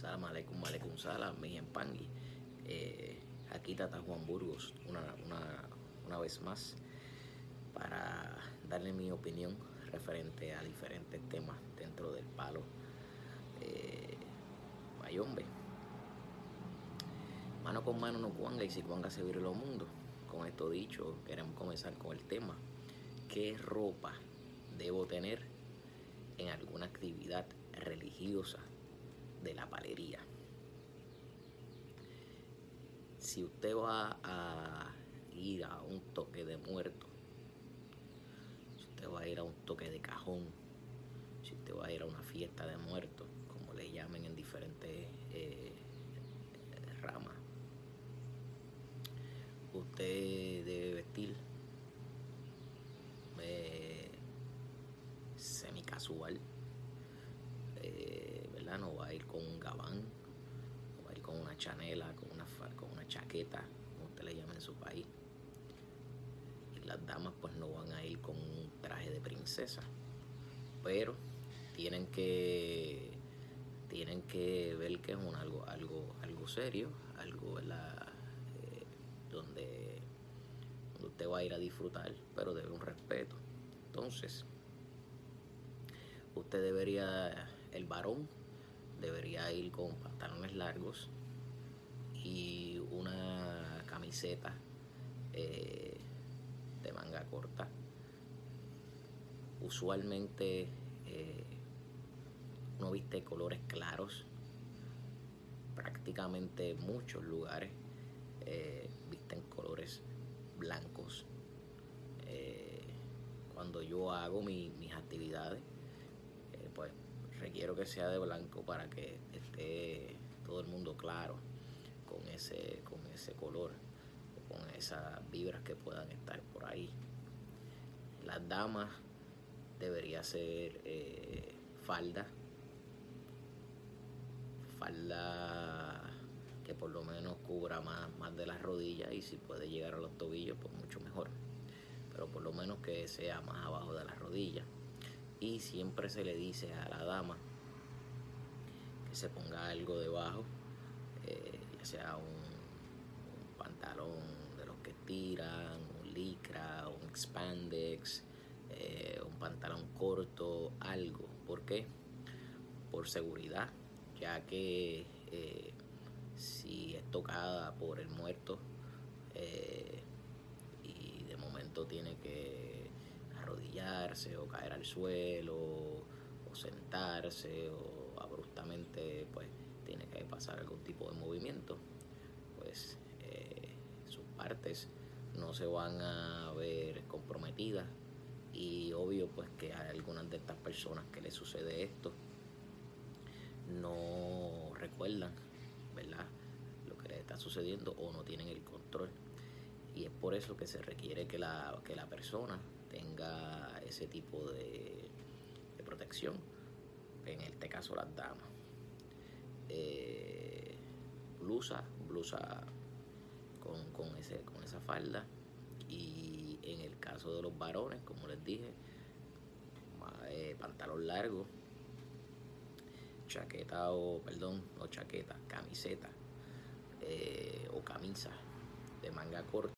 Salam aleikum, aleikum salam, mi empangui. Eh, aquí está Juan Burgos una, una, una vez más para darle mi opinión referente a diferentes temas dentro del palo eh, mayombe. Mano con mano no cuanga y si cuanga se vire los mundos. Con esto dicho, queremos comenzar con el tema. ¿Qué ropa debo tener en alguna actividad religiosa de la palería? Si usted va a ir a un toque de muerto, si usted va a ir a un toque de cajón, si usted va a ir a una fiesta de muertos, como le llamen en diferentes eh, ramas, usted debe vestir eh, semi casual, eh, ¿verdad? No va ir con un gabán, a ir con una chanela, con una, con una chaqueta, como usted le llama en su país. Y las damas pues no van a ir con un traje de princesa, pero tienen que tienen que ver que es un algo algo algo serio, algo ¿verdad? donde, usted va a ir a disfrutar, pero debe un respeto. Entonces, usted debería, el varón debería ir con pantalones largos y una camiseta eh, de manga corta. Usualmente eh, uno viste colores claros, prácticamente muchos lugares eh, visten colores blancos. Eh, cuando yo hago mis actividades, pues requiero que sea de blanco para que esté todo el mundo claro con ese, con ese color o con esas vibras que puedan estar por ahí. Las damas debería ser falda, falda que por lo menos cubra más, más de las rodillas y si puede llegar a los tobillos, pues mucho mejor. Pero por lo menos que sea más abajo de las rodillas. Siempre se le dice a la dama que se ponga algo debajo, eh, ya sea un, pantalón de los que tiran, un licra, un expandex, eh, un pantalón corto, algo. ¿Por qué? Por seguridad, ya que eh, si es tocada por el muerto eh, y de momento tiene que arrodillarse o caer al suelo o sentarse o abruptamente pues tiene que pasar algún tipo de movimiento pues eh, sus partes no se van a ver comprometidas y obvio pues que a algunas de estas personas que le sucede esto no recuerdan ¿verdad? Lo que les está sucediendo o no tienen el control. Y es por eso que se requiere que la, que la persona tenga ese tipo de, protección. En este caso las damas. Eh, blusa, blusa con, ese, con esa falda. Y en el caso de los varones, como les dije, eh, pantalón largo, chaqueta o, perdón, no chaqueta, camiseta eh, o camisa de manga corta